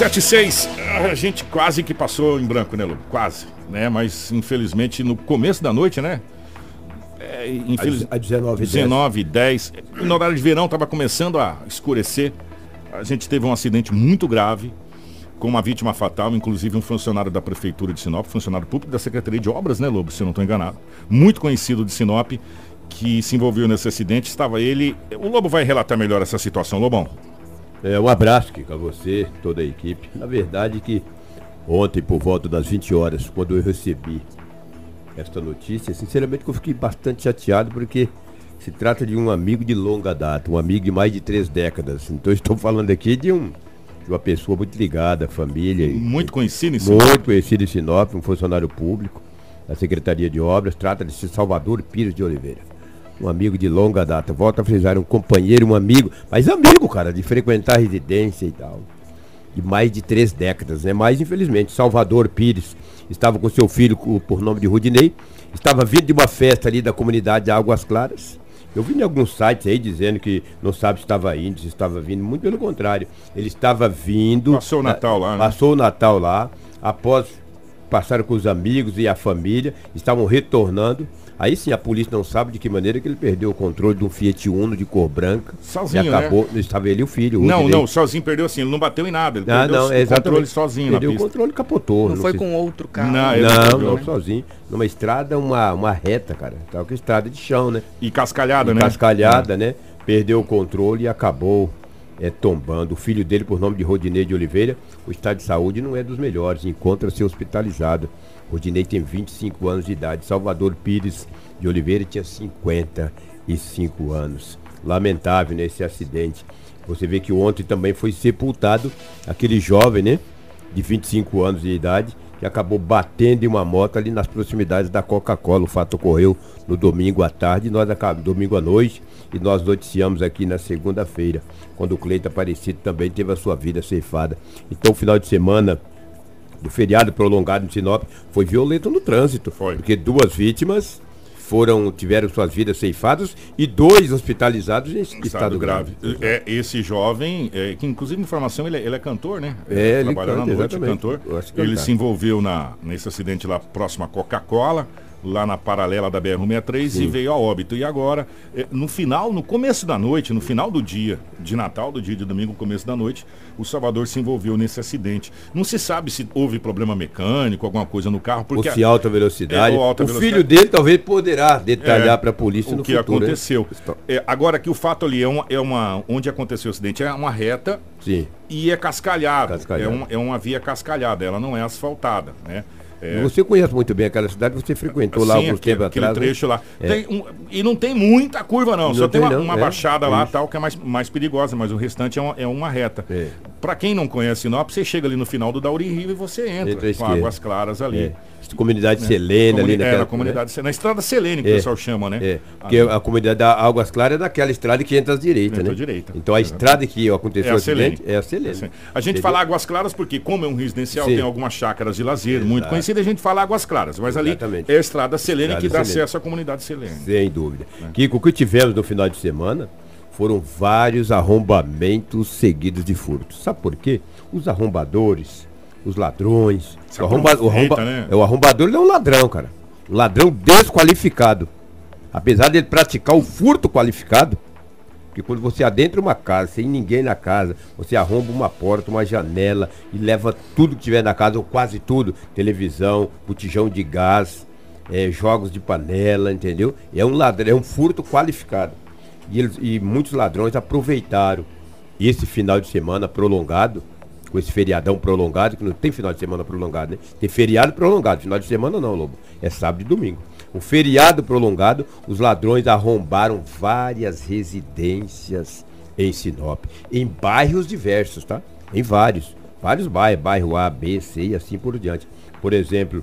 76, a gente quase que passou em branco, né, Lu? Quase, né? Mas infelizmente no começo da noite, né? É, infeliz... A 19 19 10. No horário de verão estava começando a escurecer. A gente teve um acidente muito grave com uma vítima fatal, inclusive um funcionário da prefeitura de Sinop, funcionário público da Secretaria de Obras, né, Lobo, se eu não estou enganado. Muito conhecido de Sinop, que se envolveu nesse acidente. Estava ele. O Lobo vai relatar melhor essa situação, Lobão. É, um abraço aqui a você, toda a equipe. Na verdade que ontem, por volta das 20 horas, quando eu recebi esta notícia, sinceramente eu fiquei bastante chateado porque se trata de um amigo de longa data, um amigo de mais de três décadas. Então estou falando aqui de um de uma pessoa muito ligada à família. Muito conhecido em Sinop. Muito conhecido em Sinop, um funcionário público da Secretaria de Obras. Trata de Salvador Pires de Oliveira um amigo de longa data. Volta a frisar, um companheiro, um amigo, mas amigo, cara, de frequentar a residência e tal. De mais de três décadas, né? Mas, infelizmente, Salvador Pires estava com seu filho por nome de Rudinei, estava vindo de uma festa ali da comunidade de Águas Claras. Eu vi em alguns sites aí dizendo que não sabe se estava indo, se estava vindo, muito pelo contrário. Ele estava vindo. Passou o Natal lá, né? Passou o Natal lá, após passar com os amigos e a família, estavam retornando. Aí sim a polícia não sabe de que maneira que ele perdeu o controle de um Fiat Uno de cor branca. Sozinho, e acabou, né? estava ele e o filho. O não, não, sozinho perdeu assim, ele não bateu em nada. Ele ah, perdeu não, o exatamente. controle sozinho perdeu na pista. o controle capotou. Não, não foi sei- com outro carro. Não, ele Não, perdeu, não, né? sozinho. Numa estrada, uma, uma reta, cara. Tava com estrada de chão, né? E cascalhada, né? Cascalhada, né? Perdeu o controle e acabou é, tombando. O filho dele, por nome de Rodinei de Oliveira, o estado de saúde não é dos melhores, encontra-se hospitalizado. Rodinei tem 25 anos de idade. Salvador Pires de Oliveira tinha 55 anos. Lamentável nesse acidente. Você vê que ontem também foi sepultado aquele jovem, né? De 25 anos de idade, que acabou batendo em uma moto ali nas proximidades da Coca-Cola. O fato ocorreu no domingo à tarde, nós acabamos, domingo à noite, e nós noticiamos aqui na segunda-feira, quando o Cleito Aparecido também teve a sua vida ceifada. Então, o final de semana do feriado prolongado em Sinop foi violento no trânsito. Foi. Porque duas vítimas foram tiveram suas vidas ceifadas e dois hospitalizados em estado, grave. É, esse jovem, é, que inclusive informação, ele, é- ele é cantor, né? É, ele trabalha canta, na noite, exatamente. cantor. Ele se envolveu na, nesse acidente lá próximo à Coca-Cola, lá na paralela da BR-163 e veio a óbito. E agora, é, no final, no começo da noite, no final do dia de Natal, do dia de domingo, começo da noite, o Salvador se envolveu nesse acidente. Não se sabe se houve problema mecânico, alguma coisa no carro, Ou porque se alta velocidade. É, ou alta o velocidade. filho dele talvez poderá detalhar É, para a polícia o no que futuro. aconteceu. É, agora que o fato ali é uma, é uma. Onde aconteceu o acidente é uma reta Sim. e é. Cascalhado. É, um- é uma via cascalhada, ela não é asfaltada, né? É, Você conhece muito bem aquela cidade, você frequentou lá sim, alguns aquele, tempos atrás. né? trecho lá. Tem um- e não tem muita curva, não. Não Só tem tem uma, não, uma é, baixada lá tal que é mais, mais perigosa, mas o restante é uma, é uma reta. É. Pra quem não conhece Sinop, você chega ali no final do Dauri Rio e você entra, com águas claras ali. É. Comunidade Selena Comuni- ali é, naquela. na comunidade, na estrada Selene, que É. o pessoal chama, né? É, porque a comunidade da Águas Claras é daquela estrada que entra à direita, Entra né? à direita. Então a estrada que aconteceu É o a Selene. é a Selene. Assim, A gente Entendeu? fala Águas Claras porque, como é um residencial, Sim. tem algumas chácaras de lazer muito Exato. conhecidas, a gente fala Águas Claras. Mas ali Exatamente. é a estrada Selene Estrada que dá Selene. acesso à comunidade Selene. Sem dúvida. É. Kiko, o que tivemos no final de semana foram vários arrombamentos seguidos de furtos. Sabe por quê? Os arrombadores, os ladrões. O, arromba, o, arromba- né? é, o arrombador ele é um ladrão, cara. Um ladrão desqualificado. Apesar dele praticar o furto qualificado, porque quando você adentra uma casa sem ninguém na casa, você arromba uma porta, uma janela e leva tudo que tiver na casa, ou quase tudo, televisão, botijão de gás, eh, jogos de panela, entendeu? É um ladrão, é um furto qualificado. E, eles- e muitos ladrões aproveitaram esse final de semana prolongado, com esse feriadão prolongado, que não tem final de semana prolongado, né? Tem feriado prolongado, final de semana não, Lobo. É sábado e domingo. O feriado prolongado, os ladrões arrombaram várias residências em Sinop, em bairros diversos, tá? Em vários, vários bairros, bairro A, B, C e assim por diante. Por exemplo,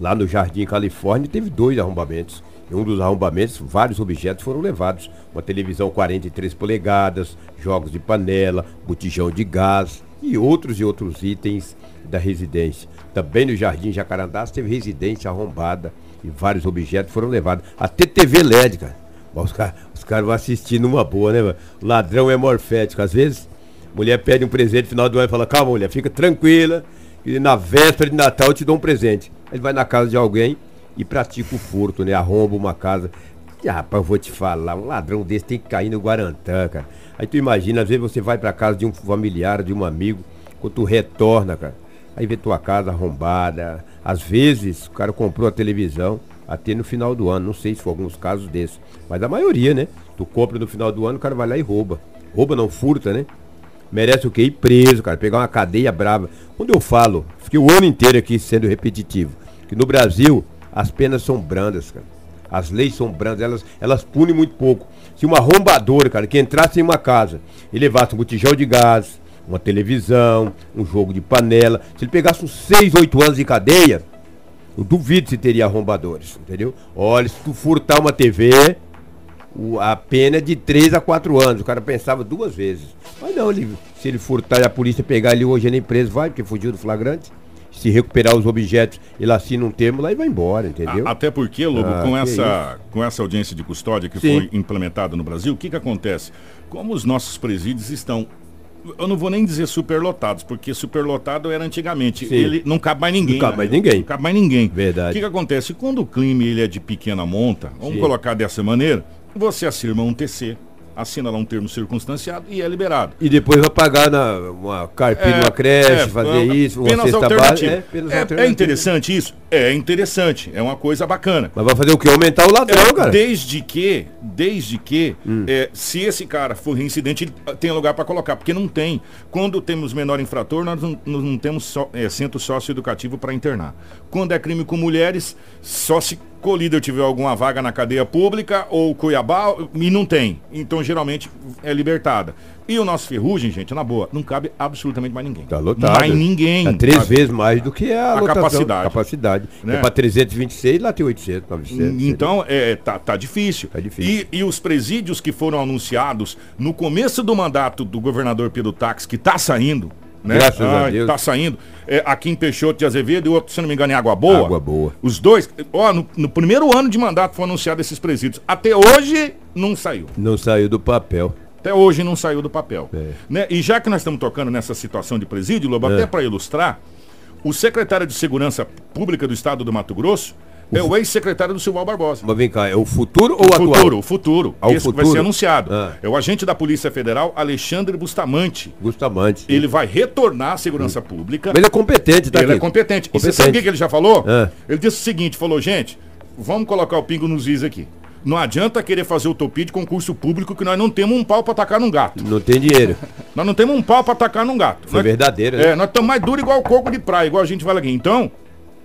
Lá no Jardim Califórnia teve dois arrombamentos. Em um dos arrombamentos, vários objetos foram levados. Uma televisão 43 polegadas, jogos de panela, botijão de gás e outros e outros itens da residência. Também no Jardim Jacarandás teve residência arrombada e vários objetos foram levados. Até TV LED, cara. Os caras os caras vão assistir numa boa, né, mano? Ladrão é morfético. Às vezes, Mulher pede um presente no final do ano e fala, calma, mulher, fica tranquila, que na véspera de Natal eu te dou um presente. Ele vai na casa de alguém e pratica o furto, né? Arromba uma casa. E, rapaz, eu vou te falar, um ladrão desse tem que cair no Guarantã, cara. Aí tu imagina, às vezes você vai pra casa de um familiar, de um amigo, quando tu retorna, cara, aí vê tua casa arrombada. Às vezes o cara comprou a televisão até no final do ano, não sei se foi alguns casos desses, mas a maioria, né? Tu compra no final do ano, o cara vai lá e rouba. Rouba não furta, né? Merece o quê? Ir preso, cara, pegar uma cadeia brava. Quando eu falo, fiquei o ano inteiro aqui sendo repetitivo, que no Brasil as penas são brandas, cara. As leis são brandas, elas, elas punem muito pouco. Se uma arrombadora, cara, que entrasse em uma casa e levasse um botijão de gás, uma televisão, um jogo de panela, se ele pegasse uns 6, 8 anos de cadeia, eu duvido se teria arrombadores, entendeu? Olha, se tu furtar uma TV, a pena é de 3 a 4 anos. O cara pensava duas vezes. Mas não, ele, se ele furtar e a polícia pegar ele hoje na empresa, vai, porque fugiu do flagrante se recuperar os objetos, ele assina um termo lá e vai embora, entendeu? Até porque, Lobo, ah, com, essa, com essa audiência de custódia que Sim. foi implementada no Brasil, o que, que acontece? Como os nossos presídios estão eu não vou nem dizer superlotados, porque superlotado era antigamente. Sim. Ele não cabe mais ninguém. Não cabe né? mais ninguém. Não cabe mais ninguém. Verdade. O que, que acontece? Quando o crime ele é de pequena monta, vamos Sim. colocar dessa maneira, você assina um TC assina lá um termo circunstanciado e é liberado. E depois vai pagar na, uma carpinha, é, uma creche, é, fazer isso, uma penas alternativas. É, é, é, interessante isso? É interessante, é uma coisa bacana. Mas vai fazer o que? Aumentar o ladrão, é, cara. Desde que, desde que, hum. é, se esse cara for reincidente, ele tem lugar para colocar, porque não tem. Quando temos menor infrator, nós não, não temos so, é, centro socioeducativo para internar. Quando é crime com mulheres, só se Colíder tiver alguma vaga na cadeia pública ou Cuiabá e não tem. Então geralmente é libertada. E o nosso ferrugem, gente, na boa, não cabe absolutamente mais ninguém. Tá lotado. Mais ninguém. É três sabe? vezes mais do que a, a lotação, capacidade. capacidade. Né? É para 326, lá tem 800, 900. Então, é, tá, tá difícil. Tá difícil. E, e os presídios que foram anunciados no começo do mandato do governador Pedro Tax, que está saindo, né? Graças ah, a Deus. Tá saindo. É, aqui em Peixoto de Azevedo e outro, se não me engano, em Água Boa. Água Boa. Os dois, ó, no, no primeiro ano de mandato foi anunciado esses presídios. Até hoje não saiu. Não saiu do papel. Até hoje não saiu do papel. É. Né? E já que nós estamos tocando nessa situação de presídio, Lobo, é. até para ilustrar, o secretário de Segurança Pública do Estado do Mato Grosso, é o ex-secretário do Silval Barbosa. Mas vem cá, é o futuro ou o atual? Futuro, o futuro. Ah, esse futuro? vai ser anunciado. Ah. É o agente da Polícia Federal, Alexandre Bustamante. Bustamante. Ele vai retornar à segurança hum. pública. Mas ele é competente, tá? Ele aqui. é competente. competente. E você sabe o que ele já falou? Ah. Ele disse o seguinte, falou, gente, vamos colocar o pingo nos is aqui. Não adianta querer fazer utopia de concurso público que nós não temos um pau para atacar num gato. Não tem dinheiro. nós não temos um pau para atacar num gato. Foi nós, verdadeiro, né? É, nós estamos mais duros igual o coco de praia, igual a gente fala aqui. Então,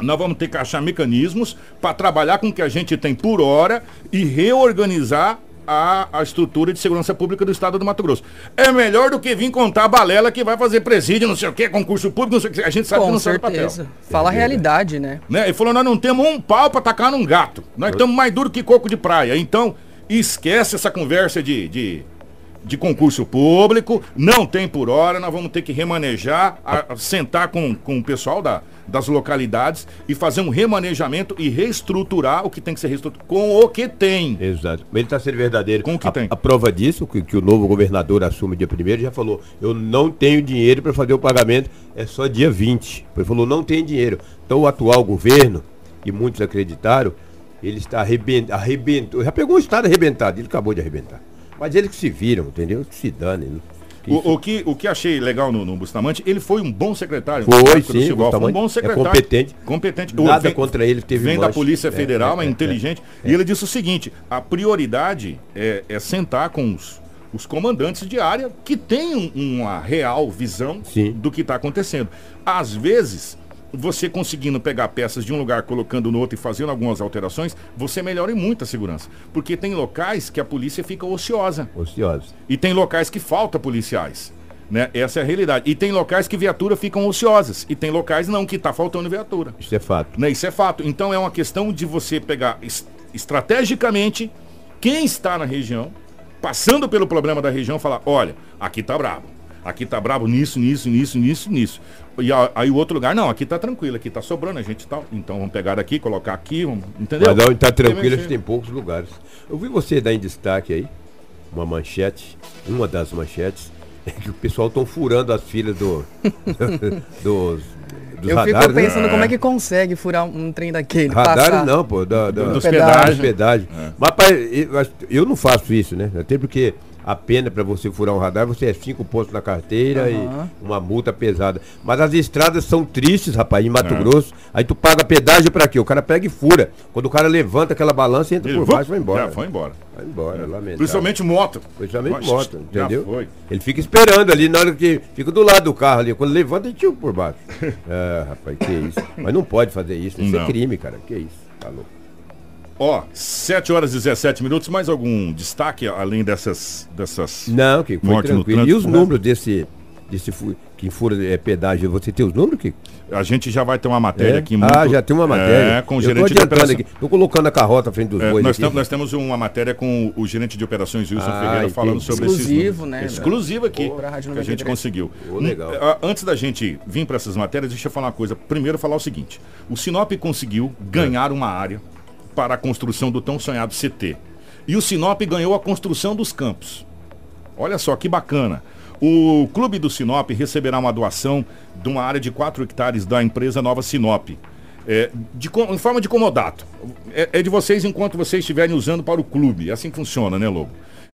nós vamos ter que achar mecanismos para trabalhar com o que a gente tem por hora e reorganizar a, a, estrutura de segurança pública do estado do Mato Grosso. É melhor do que vir contar a balela que vai fazer presídio, não sei o que, concurso público, não sei o que. A gente sabe com que não certeza. sabe papel. Fala a realidade, né? né? Ele falou, nós não temos um pau para atacar num gato. Nós estamos mais duro que coco de praia. Então, esquece essa conversa de, de de concurso público, não tem por hora, nós vamos ter que remanejar, a, a sentar com, com o pessoal da, das localidades e fazer um remanejamento e reestruturar o que tem que ser reestruturado com o que tem. Exato. Ele está sendo verdadeiro. Com o que a, tem. A prova disso, que, que o novo governador assume dia 1 já falou, eu não tenho dinheiro para fazer o pagamento, é só dia 20. Ele falou, não tem dinheiro. Então o atual governo, e muitos acreditaram, ele está arrebentou, já pegou o estado arrebentado, ele acabou de arrebentar. Mas eles que se viram, entendeu? Que se dane. Né? O, o, que, o que achei legal no, no, Bustamante, ele foi um bom secretário. Foi, sim. Foi um bom é secretário. É competente. Competente. Nada vem, contra ele. Teve vem da Polícia é, Federal, é, é, é inteligente. E ele disse o seguinte, a prioridade é, é sentar com os, os comandantes de área que têm uma real visão sim. do que está acontecendo. Às vezes você conseguindo pegar peças de um lugar, colocando no outro e fazendo algumas alterações, você melhora em muito a segurança. Porque tem locais que a polícia fica ociosa. Ociosa. E tem locais que falta policiais. Né? Essa é a realidade. E tem locais que viaturas ficam ociosas. E tem locais não, que está faltando viatura. Isso é fato. Né? Isso é fato. Então é uma questão de você pegar estrategicamente quem está na região, passando pelo problema da região, falar, olha, aqui tá brabo aqui tá brabo nisso, nisso, nisso, nisso, nisso. E aí o outro lugar, não, aqui tá tranquilo, aqui tá sobrando, a gente tá. Então vamos pegar aqui, colocar aqui, vamos, entendeu? Mas onde tá tranquilo, a gente tem poucos lugares. Eu vi você dar em destaque aí uma manchete, uma das manchetes, é que o pessoal estão furando as filas do, dos, dos Eu fico radares, né? pensando como é que consegue furar um trem daquele. Passar. não, pô, da, da, Dos pedágio. pedágios. pedágio. Mas pai, eu, eu não faço isso, né? Até porque a pena para você furar um radar, você é cinco pontos na carteira Aham. e uma multa pesada. Mas as estradas são tristes, rapaz, em Mato É. Grosso. Aí tu paga pedágio para quê? O cara pega e fura. Quando o cara levanta aquela balança, entra Ele por baixo e vai embora. Já foi embora. Vai embora, lamentável. Principalmente moto. Principalmente Mas, moto, já entendeu? foi. Ele fica esperando ali na hora que. Fica do lado do carro ali. Quando levanta, ele tira por baixo. é, rapaz, que isso. Mas não pode fazer isso. Isso Não. é crime, cara. Que isso. Tá louco. Ó, 7 horas e 17 minutos. Mais algum destaque além dessas. dessas... Não, que foi Morte no tranquilo. E trânsito, os né? números desse. desse que fura é, pedágio, você tem os números, Kiko? A gente já vai ter uma matéria É? aqui muito. Ah, já tem uma matéria. É, com o Eu tô gerente de adiantando operação. aqui. Tô colocando a carrota à frente dos É, bois nós, nós temos uma matéria com o gerente de operações Wilson Ah, Ferreira falando entendi. sobre Exclusivo, esses né? números. Exclusivo aqui Pô, que a gente 93. conseguiu. Pô, legal. Hum, ah, Antes da gente vir para essas matérias, deixa eu falar uma coisa. Primeiro falar o seguinte: o Sinop conseguiu ganhar uma área para a construção do tão sonhado CT. E o Sinop ganhou a construção dos campos. Olha só que bacana. O clube do Sinop receberá uma doação de uma área de 4 hectares da empresa Nova Sinop. É, de em forma de comodato. É, é de vocês enquanto vocês estiverem usando para o clube. É assim funciona, né, Lobo?